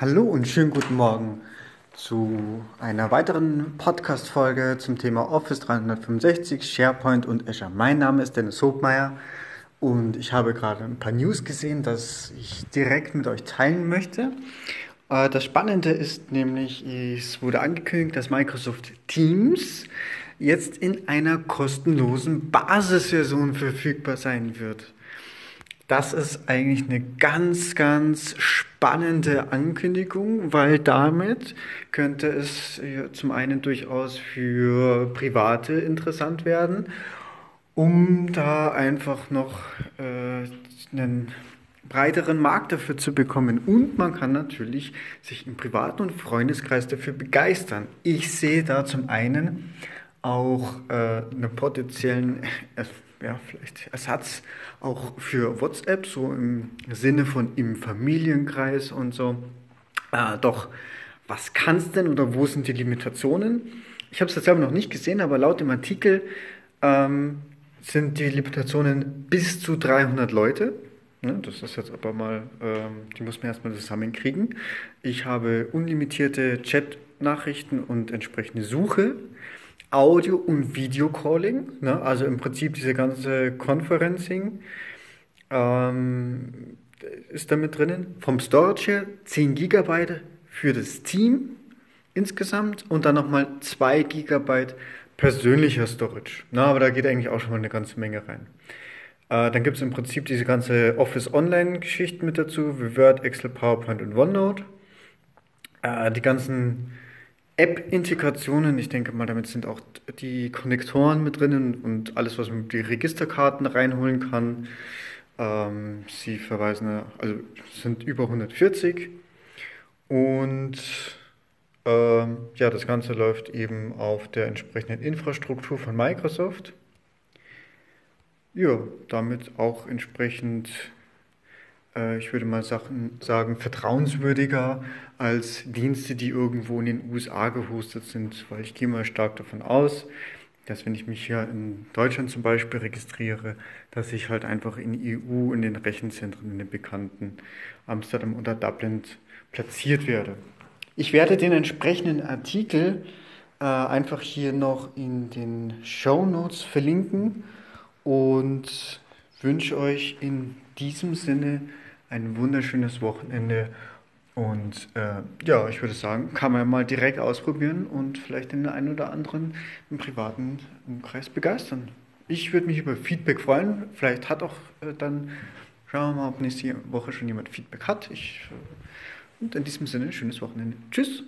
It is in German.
Hallo und schönen guten Morgen zu einer weiteren Podcast-Folge zum Thema Office 365, SharePoint und Azure. Mein Name ist Dennis Hobmeier und ich habe gerade ein paar News gesehen, das ich direkt mit euch teilen möchte. Äh, das Spannende ist nämlich, es wurde angekündigt, dass Microsoft Teams jetzt in einer kostenlosen Basisversion verfügbar sein wird. Das ist eigentlich eine ganz, ganz spannende Ankündigung, weil damit könnte es zum einen durchaus für Private interessant werden, um da einfach noch äh, einen breiteren Markt dafür zu bekommen. Und man kann natürlich sich im privaten und Freundeskreis dafür begeistern. Ich sehe da zum einen auch äh, einen potenziellen äh, ja, vielleicht Ersatz auch für WhatsApp, so im Sinne von im Familienkreis und so. Äh, doch, was kann es denn oder wo sind die Limitationen? Ich habe es jetzt selber noch nicht gesehen, aber laut dem Artikel ähm, sind die Limitationen bis zu 300 Leute. Ne, das ist jetzt aber mal, ähm, die muss man erstmal zusammenkriegen. Ich habe unlimitierte Chat-Nachrichten und entsprechende Suche. Audio- und Videocalling, ne? also im Prinzip diese ganze Conferencing ähm, ist damit drinnen. Vom Storage her 10 GB für das Team insgesamt und dann nochmal 2 GB persönlicher Storage. Na, aber da geht eigentlich auch schon mal eine ganze Menge rein. Äh, dann gibt es im Prinzip diese ganze Office Online-Geschichte mit dazu, wie Word, Excel, PowerPoint und OneNote. Äh, die ganzen App-Integrationen, ich denke mal, damit sind auch die Konnektoren mit drinnen und alles, was man mit die Registerkarten reinholen kann. Ähm, sie verweisen, also sind über 140 und ähm, ja, das Ganze läuft eben auf der entsprechenden Infrastruktur von Microsoft. Ja, damit auch entsprechend äh, ich würde mal sagen, vertrauenswürdiger als Dienste, die irgendwo in den USA gehostet sind, weil ich gehe mal stark davon aus, dass wenn ich mich hier in Deutschland zum Beispiel registriere, dass ich halt einfach in EU in den Rechenzentren in den bekannten Amsterdam oder Dublin platziert werde. Ich werde den entsprechenden Artikel äh, einfach hier noch in den Show Notes verlinken und wünsche euch in diesem Sinne ein wunderschönes Wochenende. Und äh, ja, ich würde sagen, kann man mal direkt ausprobieren und vielleicht den einen oder anderen im privaten Umkreis begeistern. Ich würde mich über Feedback freuen. Vielleicht hat auch äh, dann, schauen wir mal, ob nächste Woche schon jemand Feedback hat. Ich, äh, und in diesem Sinne, schönes Wochenende. Tschüss.